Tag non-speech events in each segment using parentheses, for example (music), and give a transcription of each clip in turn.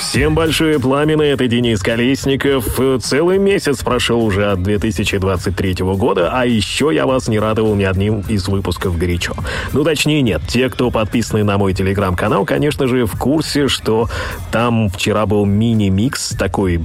Всем большое пламя, это Денис Колесников. Целый месяц прошел уже от 2023 года, а еще я вас не радовал ни одним из выпусков «Горячо». Ну, точнее, нет. Те, кто подписаны на мой телеграм-канал, конечно же, в курсе, что там вчера был мини-микс такой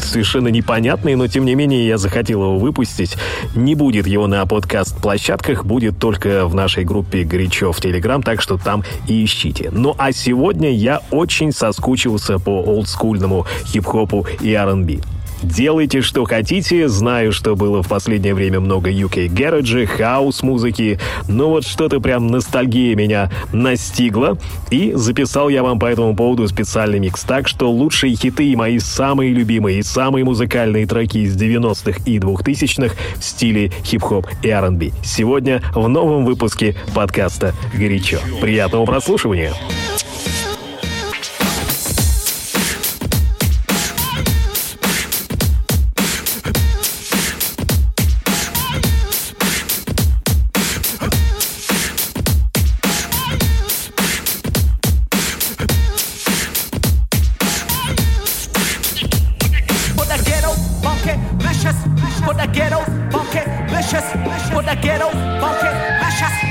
совершенно непонятный, но тем не менее я захотел его выпустить. Не будет его на подкаст-площадках, будет только в нашей группе «Горячо» в Телеграм, так что там и ищите. Ну, а сегодня я очень соскучился по олдскульному хип-хопу и R&B. Делайте, что хотите. Знаю, что было в последнее время много UK гэрэджи, хаус-музыки, но вот что-то прям ностальгия меня настигла. И записал я вам по этому поводу специальный микс. Так что лучшие хиты и мои самые любимые и самые музыкальные треки из 90-х и 2000-х в стиле хип-хоп и R&B. Сегодня в новом выпуске подкаста «Горячо». Приятного прослушивания! licious, for the ghetto, funky, vicious. for the ghetto, funky, licious.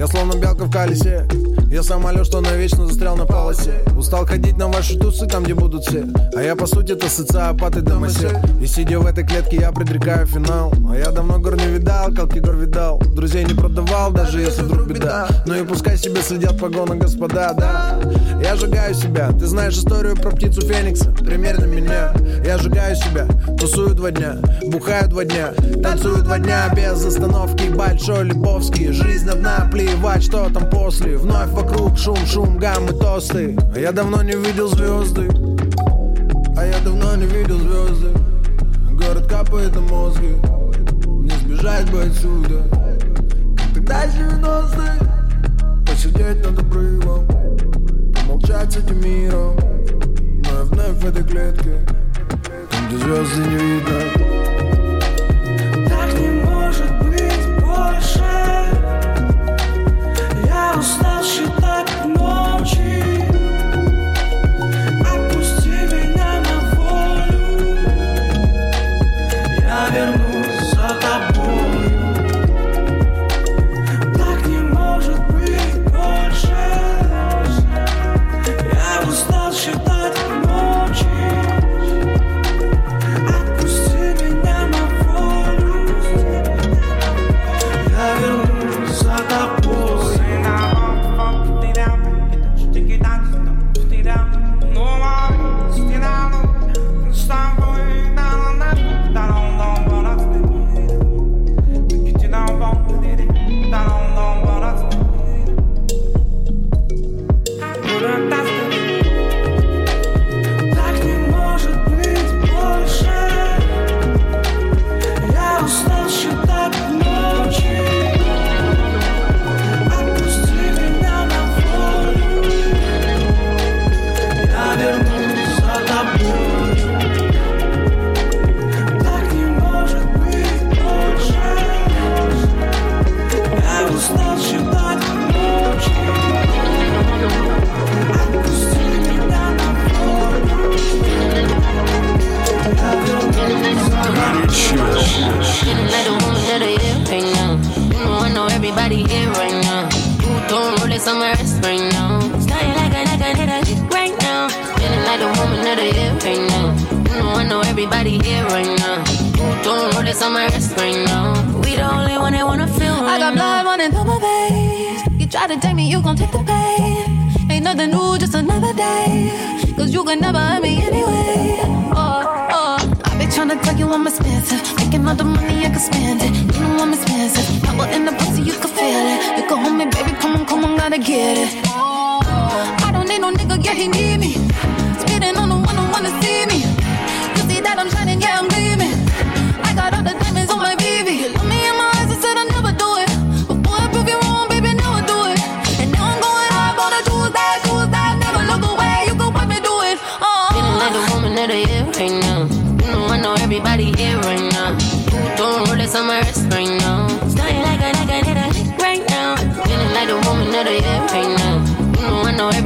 Я словно белка в колесе. Я самолет, что навечно застрял на полосе. Устал ходить на ваши тусы, там где будут все. А я по сути то социопат и домосед. И сидя в этой клетке я предрекаю финал. А я давно гор не видал, как Егор видал. Друзей не продавал, даже если вдруг беда. Ну и пускай себе следят погоны господа, да Я сжигаю себя, ты знаешь историю про птицу Феникса? Примерно меня, я сжигаю себя. Тусую два дня, бухаю два дня. Танцую два дня без остановки. Большой Лебовский, жизнь одна, плевать, что там после. Вновь вокруг шум, шум, гаммы, тосты. А я давно не видел звезды. А я давно не видел звезды. Город капает на мозги. Не сбежать бы отсюда. Как тогда 90 Посидеть над обрывом молчать с этим миром Мы вновь в этой клетке Там, где звезды не видно. Так не может быть больше. Я устал считать.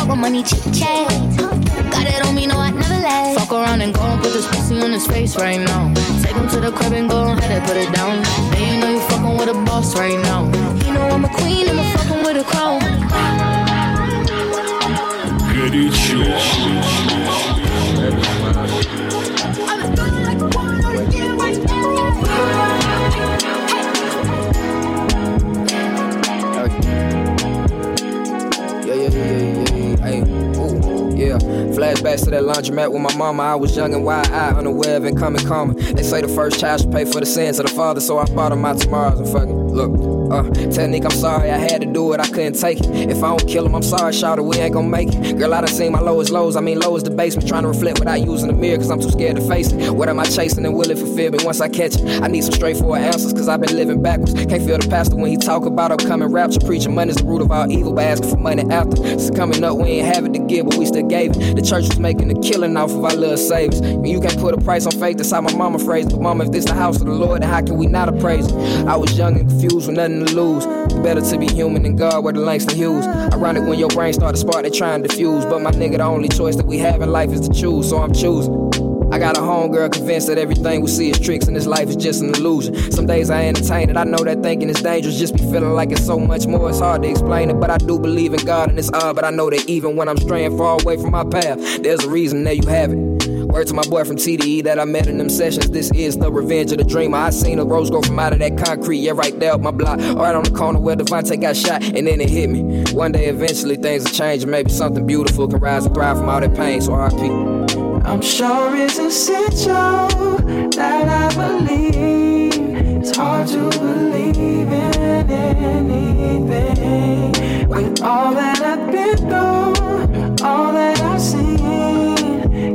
talk about money, chit chat. Got it on me, no, I never let. Fuck around and go and put this pussy on his face right now. Take him to the crib and go ahead and put it down. Now you know you fucking with a boss right now. You know I'm a queen and I'm fucking with a crown. Горячо. Flashbacks to that laundromat with my mama. I was young and wide-eyed, unaware of incoming karma. They say the first child should pay for the sins of the father, so I bought him my tomorrows and fucking. Look, uh, Nick I'm sorry I had it, I couldn't take it. If I don't kill him, I'm sorry, shout we ain't gonna make it. Girl, I done seen my lowest lows, I mean lowest the basement, trying to reflect without using the mirror, cause I'm too scared to face it. What am I chasing and will it fulfill me once I catch it? I need some straightforward answers, cause I've been living backwards. Can't feel the pastor when he talk about upcoming rapture. Preaching money's the root of all evil, but asking for money after. It's coming up, we ain't have it to give, but we still gave it. The church was making a killing off of our little savings. You can't put a price on faith, that's how my mama phrased. But mama, if this the house of the Lord, then how can we not appraise it? I was young and confused with nothing to lose. Better to be human than God, where the Langston Hughes. Ironic when your brain start to spark, they try and diffuse. But my nigga, the only choice that we have in life is to choose, so I'm choosing. I got a homegirl convinced that everything we see is tricks and this life is just an illusion. Some days I entertain it, I know that thinking is dangerous, just be feeling like it's so much more. It's hard to explain it, but I do believe in God and it's odd. But I know that even when I'm straying far away from my path, there's a reason there you have it. Word to my boy from TDE that I met in them sessions. This is the revenge of the dreamer. I seen a rose grow from out of that concrete, yeah, right there up my block. Right on the corner where Devontae got shot, and then it hit me. One day, eventually, things will change, and maybe something beautiful can rise and thrive from all that pain. So RP. I'm sure it's essential that I believe. It's hard to believe in anything. With all that I've been through, all that I've seen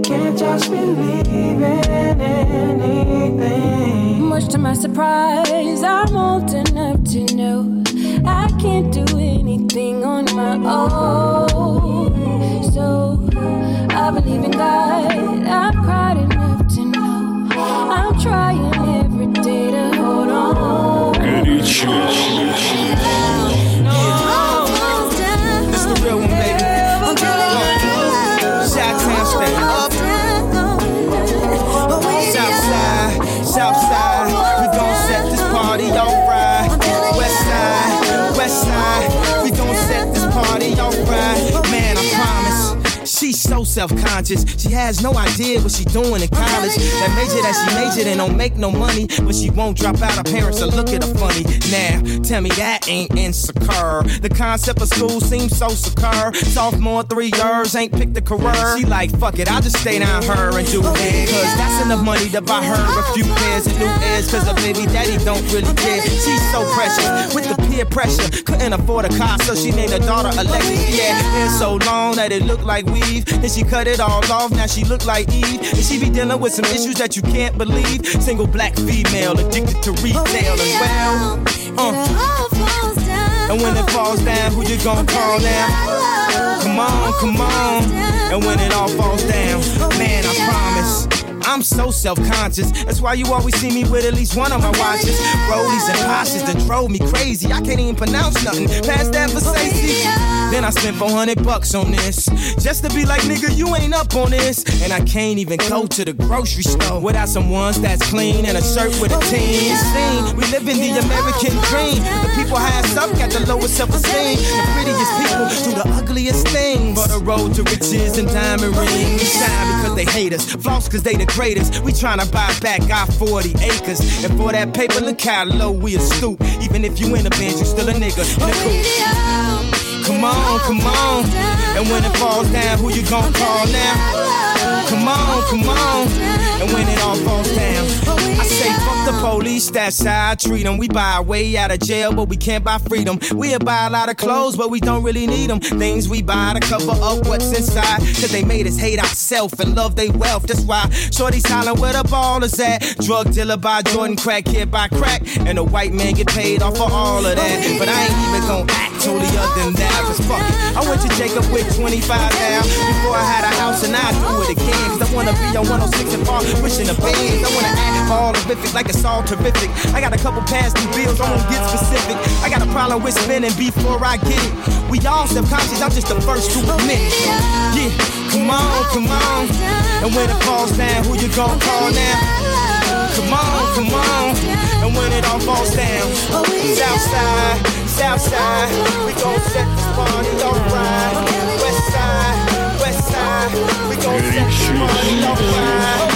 can't just believe in anything. Much to my surprise, I'm old enough to know I can't do anything on my own. So I believe in God. I'm proud enough to know I'm trying every day to hold on. Good so self-conscious. She has no idea what she's doing in college. That major that she majored in don't make no money, but she won't drop out. Her parents will look at her funny. Now, tell me that ain't insecure. The concept of school seems so secure. Sophomore three years ain't picked a career. She like, fuck it, I'll just stay down her and do it. Cause that's enough money to buy her a few pairs of new ears. Cause her baby daddy don't really care. She's so precious with the peer pressure. Couldn't afford a car, so she named her daughter Alexis. Yeah, hair so long that it looked like weave. Then she cut it all off, now she look like Eve. And she be dealing with some issues that you can't believe. Single black female addicted to retail as well. Uh. And when it falls down, who you gonna call now? Come on, come on. And when it all falls down, man, I promise. I'm so self-conscious. That's why you always see me with at least one of my watches. Rollies and Pashas that drove me crazy. I can't even pronounce nothing. Past that Versace. Then I spent 400 bucks on this. Just to be like, nigga, you ain't up on this. And I can't even go to the grocery store without some ones that's clean and a shirt with a team. We live in the American dream. The people highest up got the lowest self-esteem. The prettiest people do the ugliest things. For the road to riches and diamond rings. Shine because they hate us. Floss because they the greatest. We tryna buy back our 40 acres. And for that paper, look how low we a stoop. Even if you in a band, you still a nigga. Come on, come on. And when it falls down, who you gon' call now? Come on, come on. And when it all falls down, I say fuck the police, that's how I treat them. We buy our way out of jail, but we can't buy freedom. We'll buy a lot of clothes, but we don't really need them. Things we buy to cover up what's inside. Cause they made us hate ourselves and love they wealth. That's why Shorty's hollering where the ball is at. Drug dealer by Jordan, crack kid by crack. And the white man get paid off for all of that. But I ain't even gon' act holier than that. Cause fuck it. I went to Jacob with 25 now. Before I had a house and I do it again. Cause I wanna be on 106 and Park, wishing the bands. I wanna act all horrific like it's all terrific. I got a couple past due bills, I won't get specific. I got a problem with spending before I get it. We all subconscious, I'm just the first to admit it. Yeah, come on, come on. And when it falls down, who you gon' call now? Come on, come on. And when it all falls down, Southside, Southside, we gon' set this party alright. Westside, Westside, we gon' set this party alright.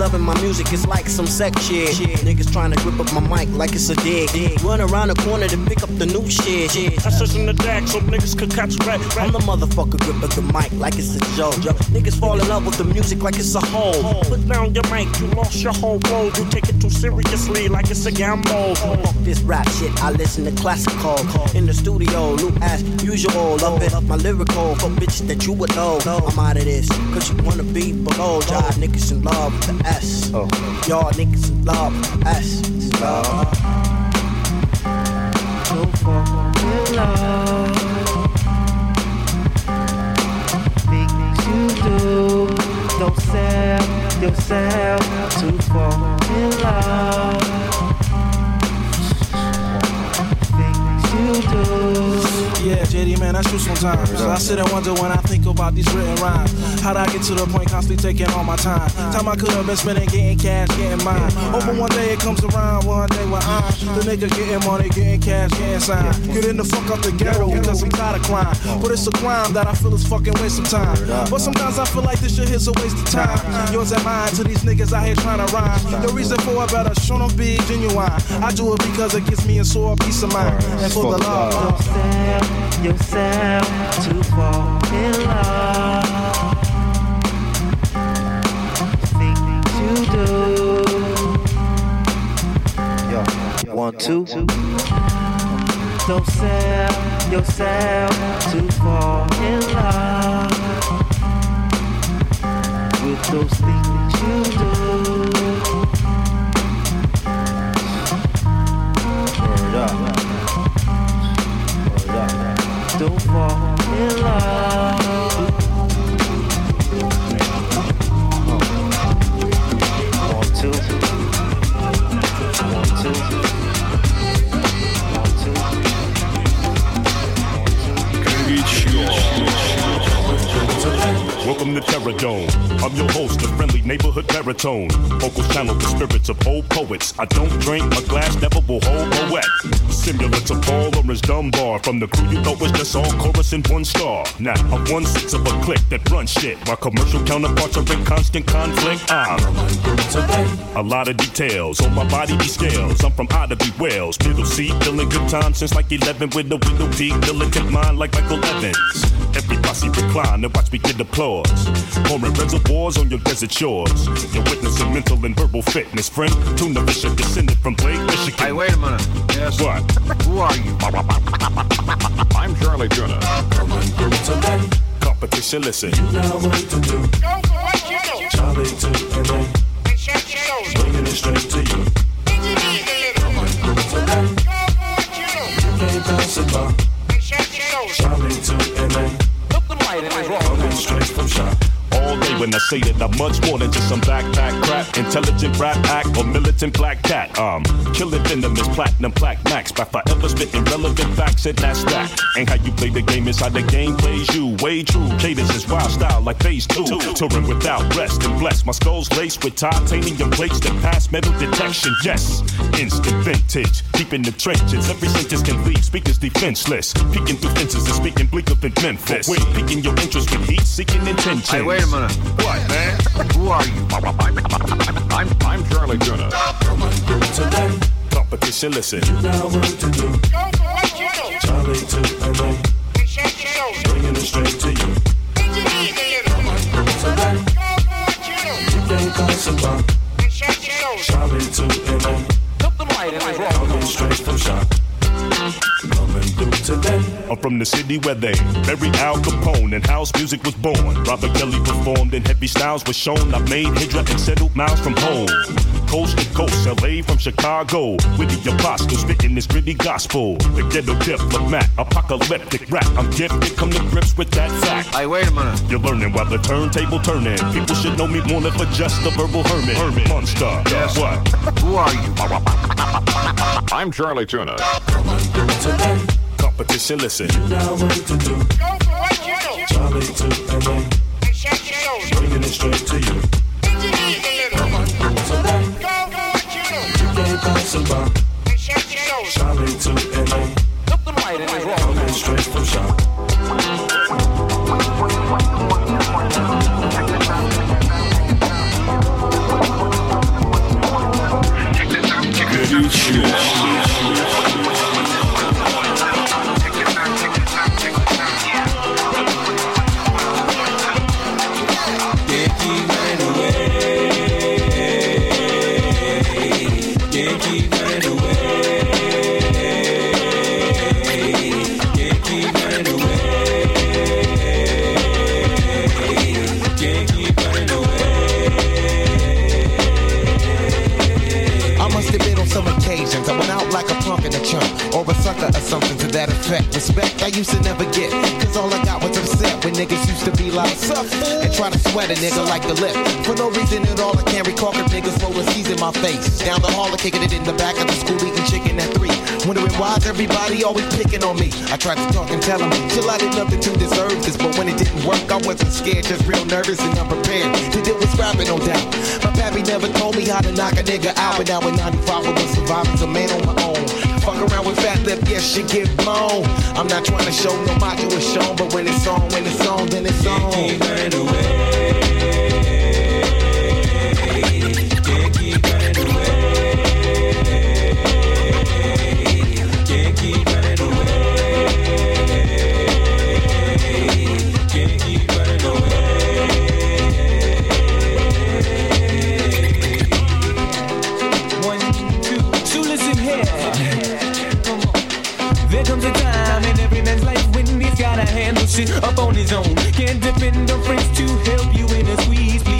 loving my music, it's like some sex shit. Niggas trying to grip up my mic like it's a dig. Run around the corner to pick up the new shit. I says in the deck so niggas could catch red. I'm the motherfucker grip up the mic like it's a joke. Niggas fall in love with the music like it's a hole. Put down your mic, you lost your whole road. You take it too seriously like it's a gamble. Fuck this rap shit, I listen to classical. In the studio, new as usual. Love it, my lyrical for bitches that you would know. I'm out of this, cause you wanna be below. Y'all niggas in love with the S. Y'all niggas love with love. Don't fall in love. Things you do, don't sell yourself to fall in love. Things you do. Yeah, JD, man, that's true sometimes. I sit and wonder when I think about these written rhymes. How'd I get to the point constantly taking all my time? Time I could have been spending getting cash, getting mine. Hoping one day it comes around, one day when I'm the nigga getting money, getting cash, getting signed. Getting the fuck out the ghetto because I'm tired of crime. But it's a crime that I feel is fucking waste of time. But sometimes I feel like this shit is a waste of time. Yours and mine to these niggas out here trying to rhyme. The reason for it better show them be genuine. I do it because it gives me a sore peace of mind. And for the love. Yourself to fall in love. Things you do. One, two. Don't sell yourself to fall in love with those things baritone. Vocals channel the spirits of old poets. I don't drink, my glass never will hold a wet. Similar to Paul Laurence Dunbar. From the crew you thought was just all chorus and one star. Now I'm one sixth of a click that runs shit. My commercial counterparts are in constant conflict. I'm a lot of details on my body be scales. I'm from Ottaby, Wales. Middle seat, feeling good time since like 11 with a window peak. Militant mind like Michael Evans. Every posse recline and watch me get applause. Pouring reservoirs on your desert shores. You're witnessing mental and verbal fitness, friend. Tuna Fisher descended from Blake, Michigan. Hey, wait a minute. Yes. What? Who are you? I'm Charlie Tuna. Competition, listen. You know what to do. Go for what you know. Charlie to LA. Bringing it straight to you. Can't pass it by. Charlie Coming straight from shop. When I say that I'm much more than just some backpack crap, intelligent rap act, or militant black cat. Um, killing venomous platinum plaque max by forever spitting relevant facts and that's that. Ain't how you play the game, it's how the game plays you. Way true, cadence is wild style like phase two. Touring without rest and blessed. My skull's laced with titanium plates that pass metal detection. Yes, instant vintage, deep in the trenches. Every sentence can leave speakers defenseless. Peeking through fences and speaking bleaker than Memphis. Wait, piquing your interest with heat seeking intentions. Hey, wait a minute. What, man? Who are you? I'm, I'm Charlie Tuna. Competition, listen. Now what to do? Charlie to LA. Bringing it straight to you. Can't pass it by. Charlie to LA. Coming straight from shop. I'm from the city where they buried Al Capone and house music was born. Robert Kelly performed and heavy styles was shown. I made Hydra and settled miles from home. Coast to coast, LA from Chicago. With the apostle spitting this gritty gospel. The ghetto diplomat, apocalyptic rap. I'm gifted, come to grips with that fact. Hey, wait a minute. You're learning while the turntable turning. People should know me more than for just a verbal hermit. hermit. Monster. Yes. What? Who are you? I'm Charlie Tuna. Competition, listen. Now what to do? Charlie to LA. Bringing it straight to you. Can't pass it by. Charlie to LA. Coming straight from shop. I tried to talk and tell him chill, I did nothing to deserve this. But when it didn't work, I wasn't scared, just real nervous and unprepared. To deal with scrapping, no doubt. My pappy never told me how to knock a nigga out. But now in 95, I was surviving a man on my own. Fuck around with fat lip, yes, she get blown. I'm not trying to show no macho is shown, but when it's on, when it's handle shit up on his own. Can't depend on friends to help you in a squeeze, please.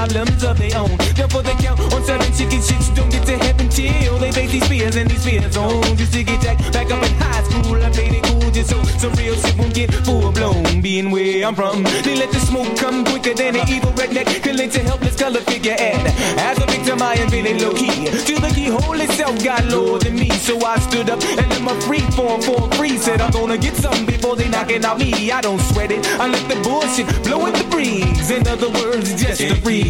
Problems of their own. Therefore they count on seven chicken shits. Don't get to heaven till they face these fears and these fears on. Just to get jacked back up in high school, I played it cool just so some real shit won't get full blown. Being where I'm from, they let the smoke come quicker than an evil redneck can lynch a helpless color figure. And as a victim, I invented low key. Till the keyhole itself got lower than me, so I stood up and in my free form for free. Said I'm gonna get something before they knocking out me. I don't sweat it. I let the bullshit blow in the breeze. In other words, just a breeze.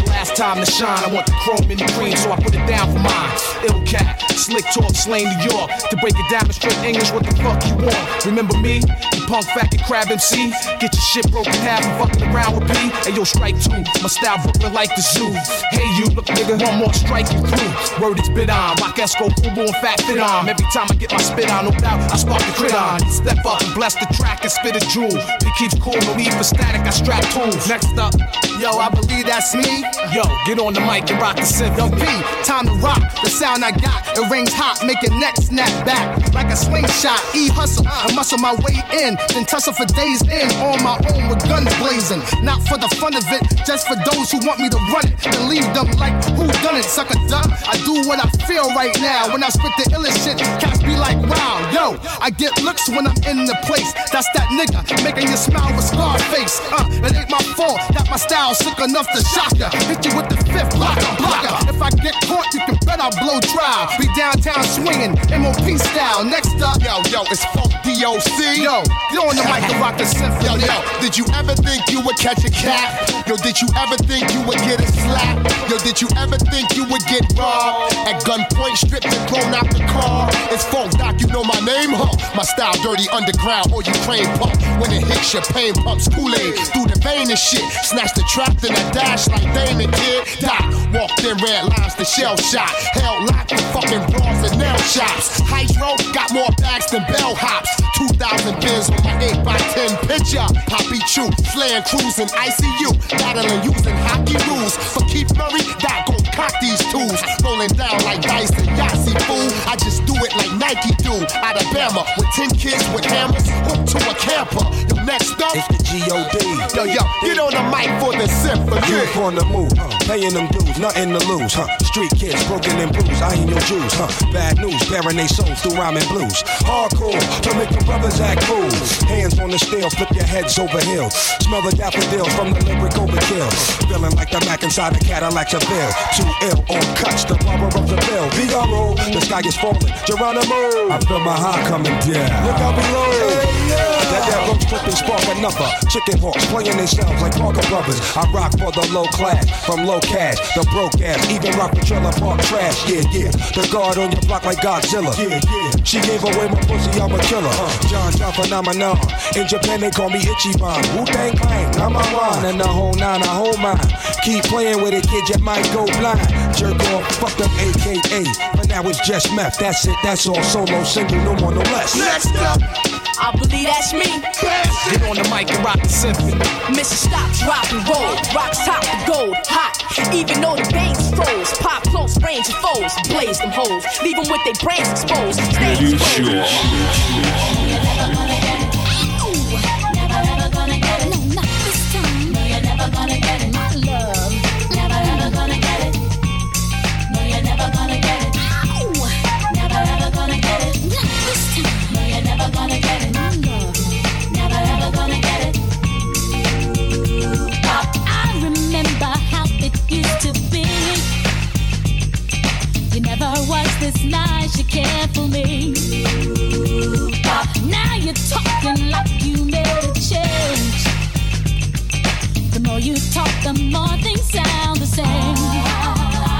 time to shine. I want the chrome in the green, so I put it down for mine. Ill cat, slick talk, slain New York. To break it down in straight English, what the fuck you want? Remember me? You punk faggot crab MC? Get your shit broken half and fucking around with me. Hey yo, strike two. My style Brooklyn like the zoo. Hey you, look nigga, one more strike you through. Word is bit on. Rock Esco, Fubu and Fat Fit on. Every time I get my spit on, no doubt, I spark the crit on. Step up and bless the track and spit a jewel. He keeps cool, no need for static, I strap tools. Next up, yo, I believe that's me. Yo, get on the mic and rock the synth. Yo, P, time to rock. The sound I got, it rings hot, make your neck snap back like a slingshot. E hustle, I muscle my way in, then tussle for days in on my own with guns blazing. Not for the fun of it, just for those who want me to run it and leave them like who done it, sucker duck. I do what I feel right now when I spit the illest shit. Cats be like, wow, yo, I get looks when I'm in the place. That's that nigga making you smile with scar face. Uh, it ain't my fault that my style sick enough to shock ya. Hit you with the fifth blocker. If I get caught, you can blow. Be downtown swinging, MOP style. Next up, yo, yo, it's Funk DOC. Yo, get on the mic and rock the synth. Yo, yo, did you ever think you would catch a cat? Yo, did you ever think you would get a slap? Yo, did you ever think you would get robbed? At gunpoint, stripped and thrown out the car. It's Funk Doc, you know my name, huh? My style dirty underground or you Ukraine pump. When it hits your pain pumps Kool-Aid through the vein and shit. Snatch the trap, then I dash like Damon did. Doc walked in red lines the shell shot. Hell locked the fucking bras and nail shops. Hydro got more bags than bell hops. 2,000 bins on my 8 by 10 picture. Poppy Chew, slaying cruising ICU. Battling using hockey rules. For Keith Murray, Doc gon' cock these tools. Rolling down like dice and Yahtzee fool. I just do it like Nike do. Alabama with 10 kids with hammers. Hooked to a camper. Yo, next up, it's the G.O.D. Yo, yo, get on the mic for the symphony. Youth on the move, huh? paying them dues, nothing to lose, huh? Street kids broken and bruised, I ain't your Jews, huh? Bad news, bearing they souls through rhyming blues. Hardcore to make the brothers act cool. Hands on the steel, flip your heads over heels. Smell the daffodils from the lyric overkill. Feeling like the Mac inside the Cadillac Seville. Too ill on cuts, the barber of the bill. Figaro, the sky is falling. Geronimo, I feel my heart coming down. Look out below. That that roach tripping spark another. Chicken hawks playing themselves like Parker Brothers. I rock for the low class, from low cash, the broke ass. Even rock the trailer park trash. Yeah, yeah. The guard on your block like Godzilla. Yeah, yeah. She gave away my pussy, I'm a killer. Uh. John John phenomenon. In Japan they call me Ichiban. Wu Tang Clan, a one, and the whole nine, a whole mind. Keep playing with it, kid, you might go blind. Jerk off, fuck up, AKA. But now it's just meth. That's it, that's all. Solo, single, no more, no less. Next up, I believe that's me. Get on the mic and rock the symphony. Mr. Stop, drop and roll. Rocks top the gold, hot. Even though the bangs froze. Pop close range of foes. Blaze them hoes. Leave them with their brains exposed. Stay exposed. You cared for me. Now you're talking like you made a change. The more you talk, the more things sound the same.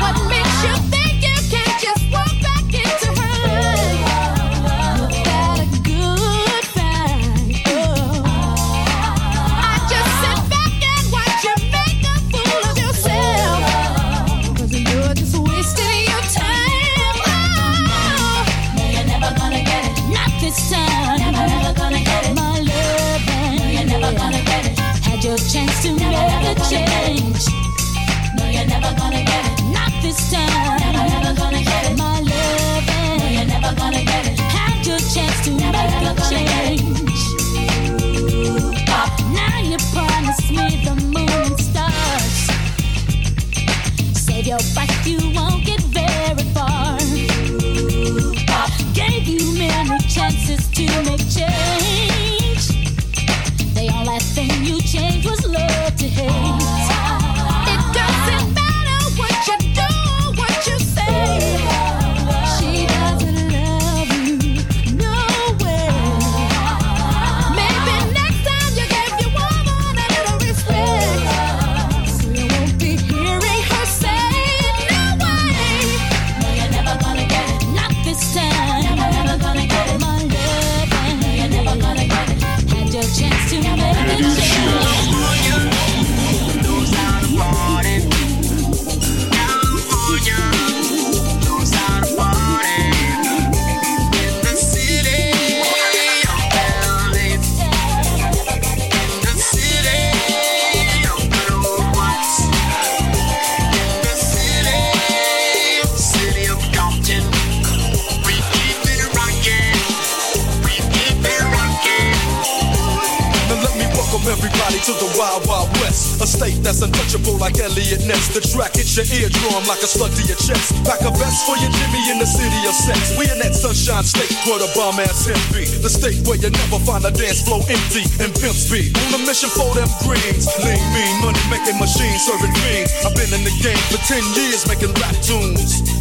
What makes you think state that's untouchable like Eliot Ness. The track hits your eardrum like a slug to your chest. Back a vest for your Jimmy in the city of sex. We in that sunshine state where the bomb ass be. The state where you never find a dance floor empty and pimp speed. On a mission for them greens. Lean, mean, money making machines serving fiends. I've been in the game for 10 years making rap tunes.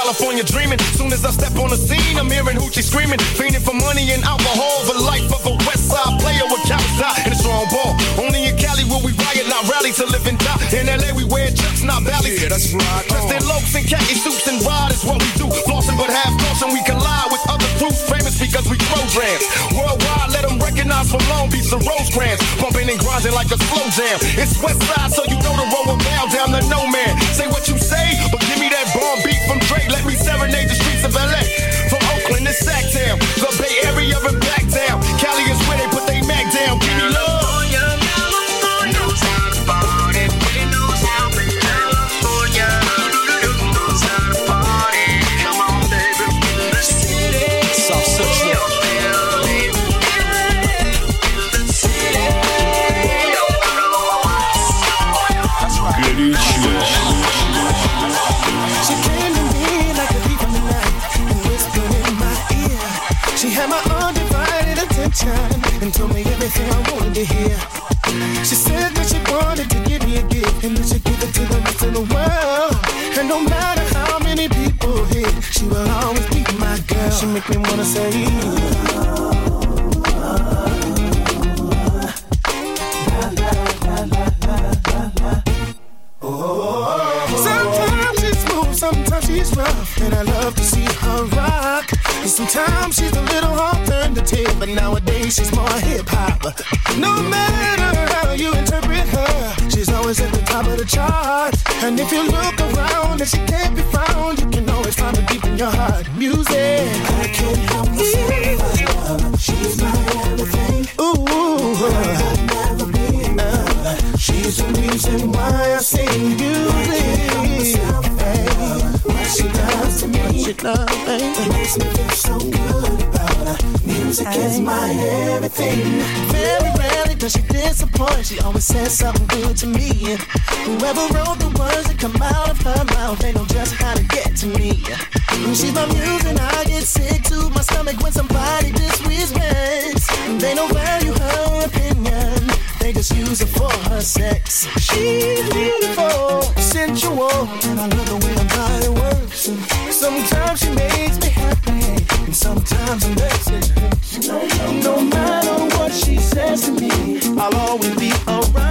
California dreaming. Soon as I step on the scene, I'm hearing hoochie screaming, fiending for money and alcohol. The life of a West Side player with caps out and a strong ball. Only in Cali will we riot, not rally to live and die. In LA we wear chucks not Ballys. Yeah, that's right. Dressed in Locs and khaki suits and ride is what we do. Flossing but half caution, we collide with other crews. Famous because we programs. Worldwide, let them recognize from Long Beach to Rosecrans. Bumping and grinding like a slow jam. It's West Side, so you know the road will bow down to no man. Say what you say, but give bomb beat from Dre. Let me serenade the streets of LA. From Oakland to Sacktown, the and that she'd give it to the rest of the world. And no matter how many people hit, she will always be my girl. She make me wanna say. Oh. Sometimes she's smooth, sometimes she's rough, and I love to see her rock. And sometimes she's a little tail, but nowadays she's more hip hop. No matter how you interpret her, always at the top of the chart. And if you look around and she can't be found, you can always find her deep in your heart. Music, I can't help myself. She's my everything. Ooh, never be enough. She's the reason why I sing music. I can't help myself. Hey, what she does what she it makes me feel so good about her. Music is my everything. Very rarely does she disappoint. She always says something good to me. Whoever wrote the words that come out of her mouth, they know just how to get to me. When she's my muse and I get sick to my stomach when somebody disrespects. They don't value her opinion. They just use her for her sex. She's beautiful, sensual, and I love the way her body works. Sometimes she makes me happy, and sometimes hurt. No, no matter what she says to me, I'll always be around.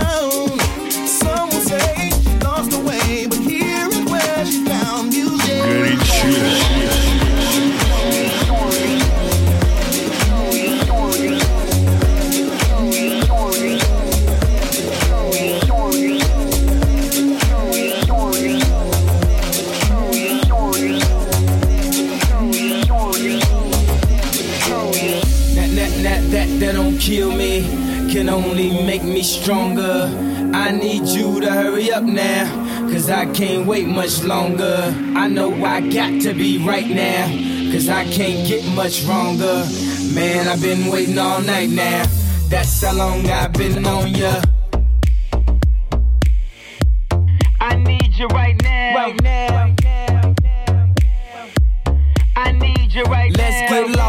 Only make me stronger. I need you to hurry up now, cause I can't wait much longer. I know I got to be right now, cause I can't get much wronger. Man, I've been waiting all night now, that's how long I've been on ya. I need you right now. Right now. I need you right now. Let's get lost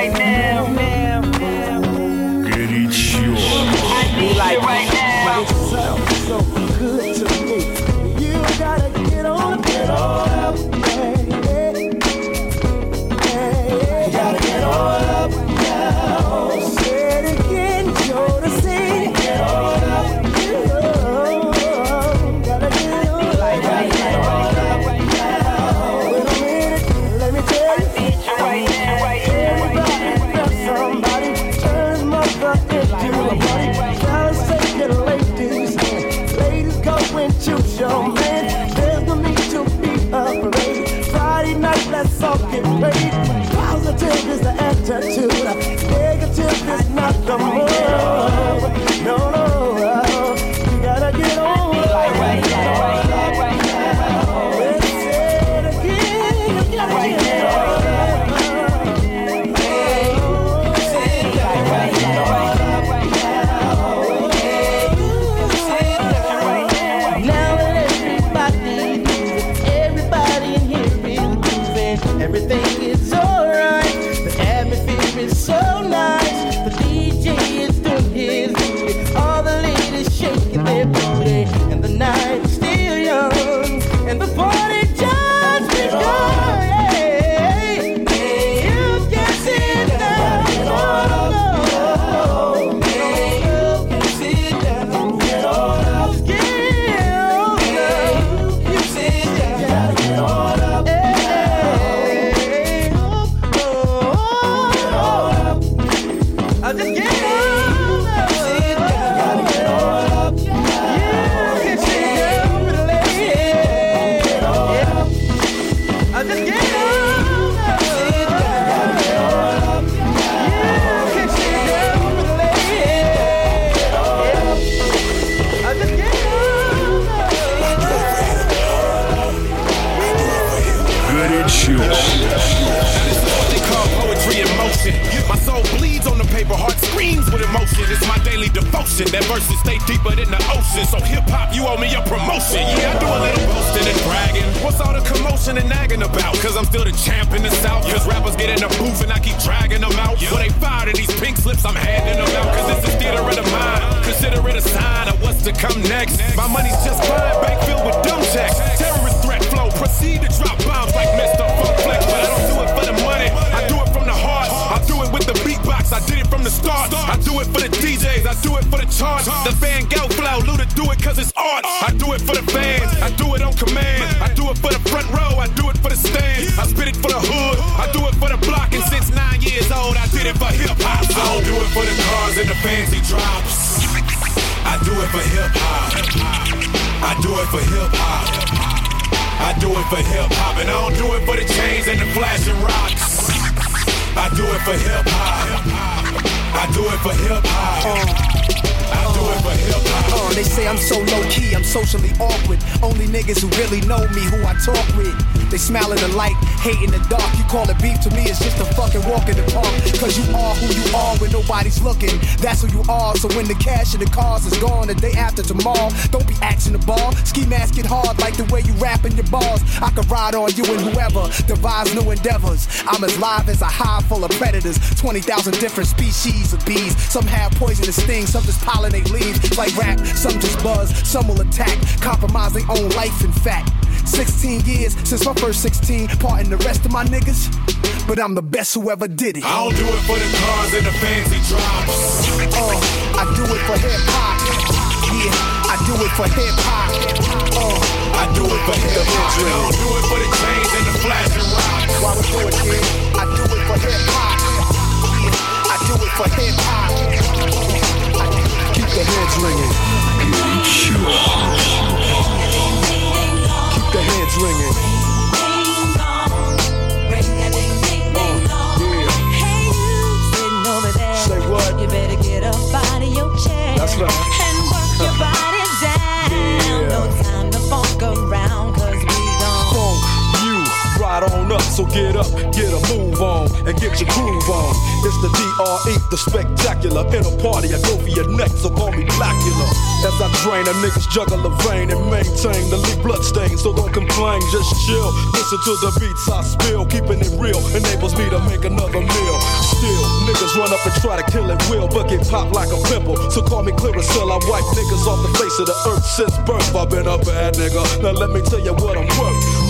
right now. Get it. I need it right now. Emotion. It's my daily devotion. That verses stay deeper than the ocean. So hip hop, you owe me a promotion. Yeah, I do a little boasting and bragging. What's all the commotion and nagging about? Cause I'm still the champ in the south. Cause rappers get in the booth and I keep dragging them out. When they fire to these pink slips, I'm handing them out. Cause this is theater of the mind. Consider it a sign of what's to come next. My money's just fine, bank filled with dumb checks. Terrorist threat flow, proceed to drop bombs like Mr. Funk Flex. But I don't do it with I did it from the start. I do it for the DJs, I do it for the charts. The Van Gogh flow, Luda do it cause it's art. I do it for the fans, I do it on command. I do it for the front row, I do it for the stands. I spit it for the hood, I do it for the block. And since nine years old, I did it for hip hop. I don't do it for the cars and the fancy drops. I do it for hip hop. I do it for hip hop. I do it for hip hop, and I don't do it for the chains and the flashing rocks. I do it for hip hop. I do it for hip hop. Hip hop. Uh, they say I'm so low key, I'm socially awkward. Only niggas who really know me, who I talk with. They smile in the light, hate in the dark. You call it beef to me, it's just a fucking walk in the park. Cause you are who you are when nobody's looking. That's who you are. So when the cash and the cars is gone the day after tomorrow, don't be axing the ball. Ski mask it hard like the way you rapping your bars. I could ride on you and whoever devise new endeavors. I'm as live as a hive full of predators. 20,000 different species of bees. Some have poisonous stings, some just pollinate leaves. Like rap, some just buzz, some will attack. Compromise their own life, in fact. 16 years since my first 16, parting the rest of my niggas. But I'm the best who ever did it. I don't do it for the cars and the fancy drops. Uh, I do it for hip hop. Yeah, I do it for hip hop. Uh, I do it for hip hop. I don't do it for the chains and the flashing rocks. Why we do it, kid? I do it for hip hop. Yeah, I do it for hip hop. Keep the heads ringing. Keep uh, the heads ringing. Sitting over there. Say what? You better get up out of your chair. That's right. And work your body down. (laughs) Yeah. Right on up, so get up, get a move on, and get your groove on. It's the DRE, the spectacular. In a party, I go for your neck, so call me Blackula. As I drain a nigga's juggle of vein and maintain the lead blood stain, so don't complain, just chill. Listen to the beats I spill, keeping it real enables me to make another meal. Still, niggas run up and try to kill it will, but get popped like a pimple. So call me clear Clearasil, I wipe niggas off the face of the earth since birth. I've been a bad nigga. Now let me tell you what I'm worth.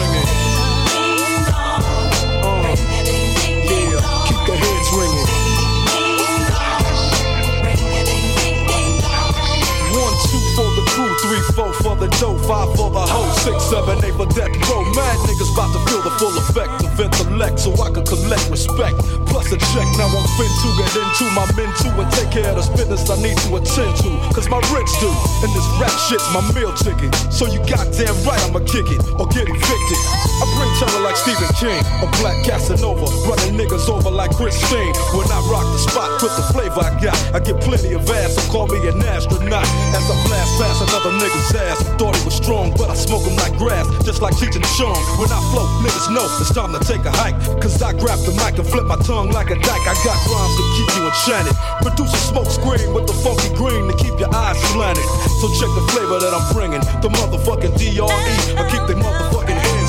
the dough, five for the hoe, six, seven, eight for death row. Mad niggas about to feel the full effect of intellect so I can collect respect. Plus a check, now I'm fin to get into my Benz too and take care of the business I need to attend to. Cause my rich do, and this rap shit's my meal ticket. So you goddamn right I'ma kick it or get evicted. I bring terror like Stephen King, a black Casanova, running niggas over like Christine. When I rock the spot with the flavor I got, I get plenty of ass, so call me an astronaut. As I blast past another nigga's ass, thought he was strong, but I smoke him like grass, just like teaching Sean. When I flow, niggas know it's time to take a hike. Cause I grab the mic and flip my tongue like a dyke. I got rhymes to keep you enchanted. Produce a smoke screen with the funky green to keep your eyes slanted. So check the flavor that I'm bringing. The motherfucking DRE. I keep the motherfucking heads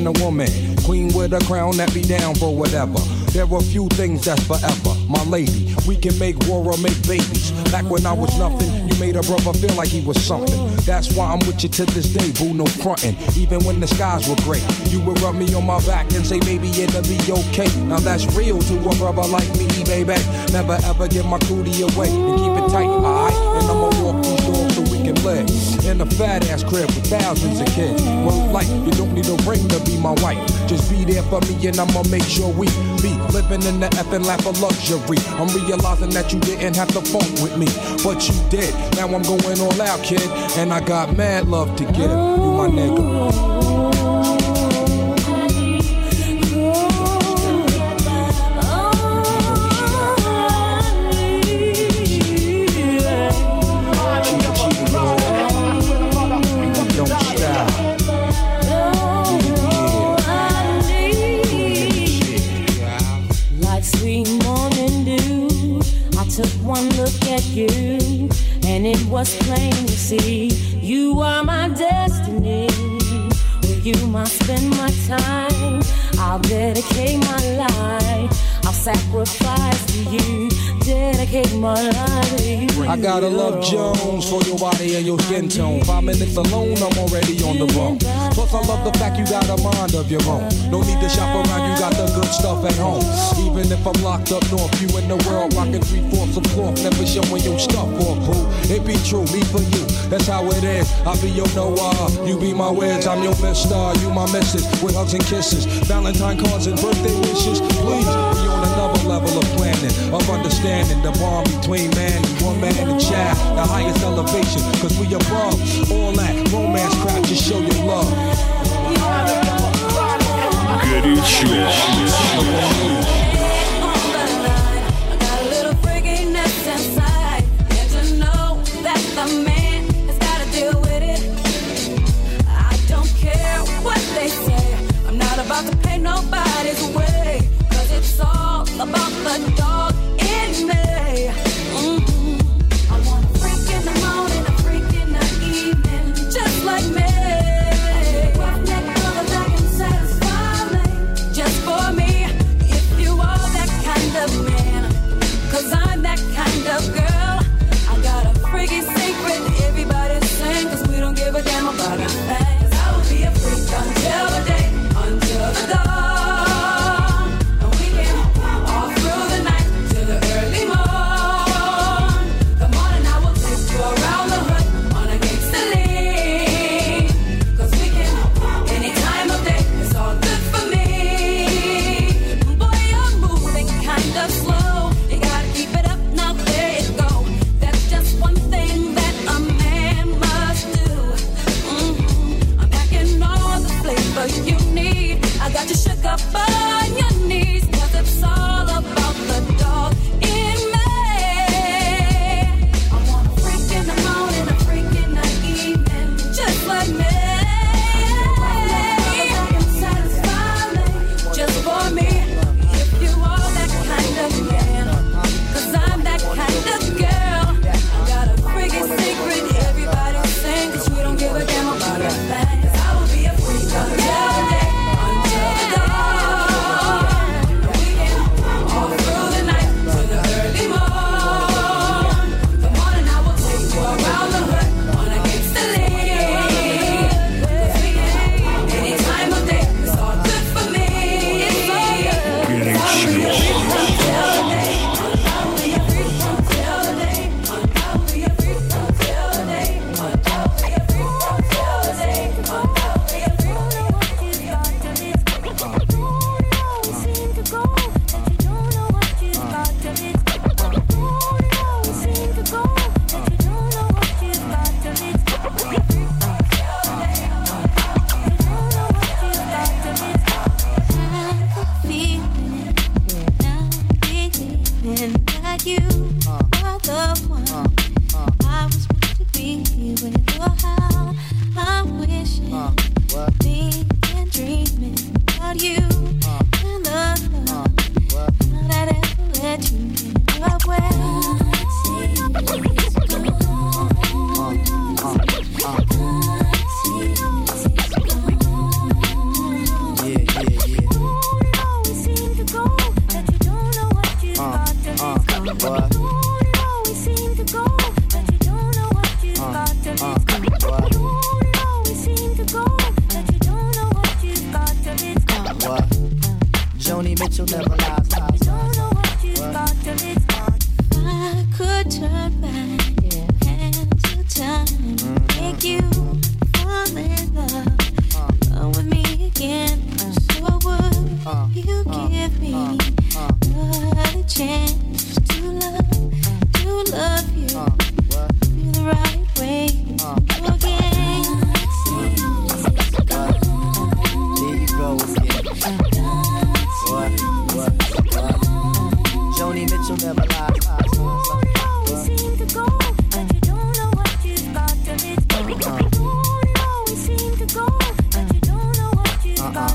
feel a woman. Queen with a crown that be down for whatever. There are few things that's forever. My lady, we can make war or make babies. Back when I was nothing, you made a brother feel like he was something. That's why I'm with you to this day, boo, no frontin'. Even when the skies were gray, you would rub me on my back and say, baby, it'll be okay. Now that's real to a brother like me, baby. Never ever give my cootie away and keep it tight, alright? And I'ma walk these doors so we can live in a fat ass crib with thousands of kids. Well, like, you don't need a ring to be my wife. Just be there for me and I'ma make sure we be living in the effing lap of luxury. I'm realizing that you didn't have to funk with me, but you did. Now I'm going all out, kid, and I got mad love to give. You my nigga. And it was plain to see you are my destiny. With you, I spend my time. I'll dedicate my life. I'll sacrifice to you. Dedicate my life to you. I gotta love Jones for your body and your skin tone. Five minutes alone, I'm already on the bone. Plus, I love the fact you got a mind of your own. No need to shop around, you got the good stuff at home. Even if I'm locked up north, you in the world rocking three fourths of cloth, never showing your stuff for boo. It be true, me for you, that's how it is. I be your Noah, you be my Wiz, I'm your Mister, you my Missus, with hugs and kisses, Valentine cards and birthday wishes. Please, we on another level of planning, of understanding the bond between man and woman and child, the highest elevation, cause we above all that romance crap, just show your love. Got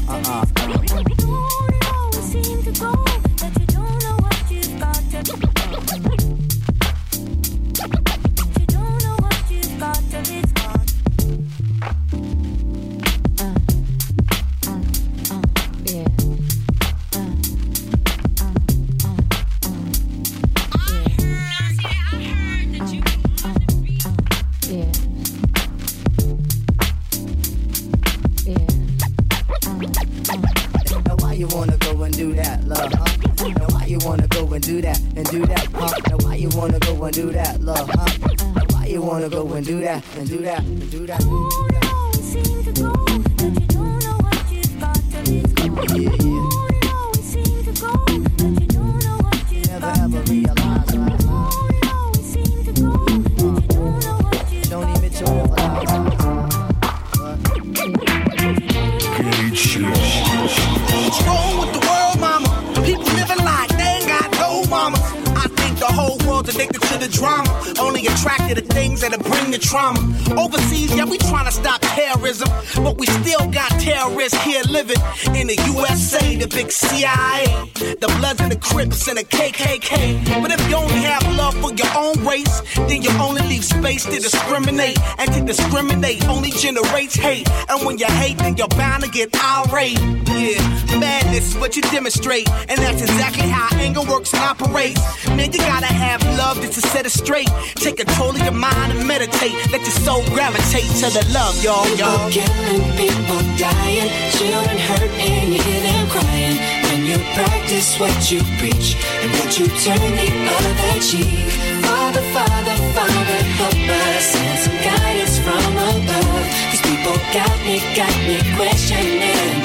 and a get irate. Yeah, madness is what you demonstrate. And that's exactly how anger works and operates. Man, you gotta have love just to set it straight. Take control of your mind and meditate. Let your soul gravitate to the love, y'all, y'all. People killing, people dying, children hurt, and you hear them crying When you practice what you preach and would you turn the other cheek? Father, Father, Father, help us send some guidance from people got me, got me questioning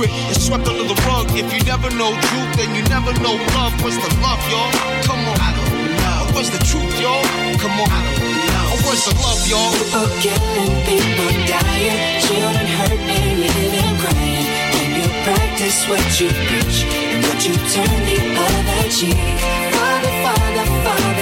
it's swept under the rug. If you never know truth, then you never know love. Where's the love, y'all? Come on. I don't know. Where's the truth, y'all? Come on. I don't know. Where's the love, y'all? People killing, people dying, children hurt and living crying. When you practice what you preach and what you turn the other cheek. Father, Father, Father,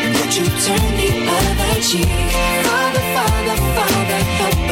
you turn the other cheek? Father, Father, Father, help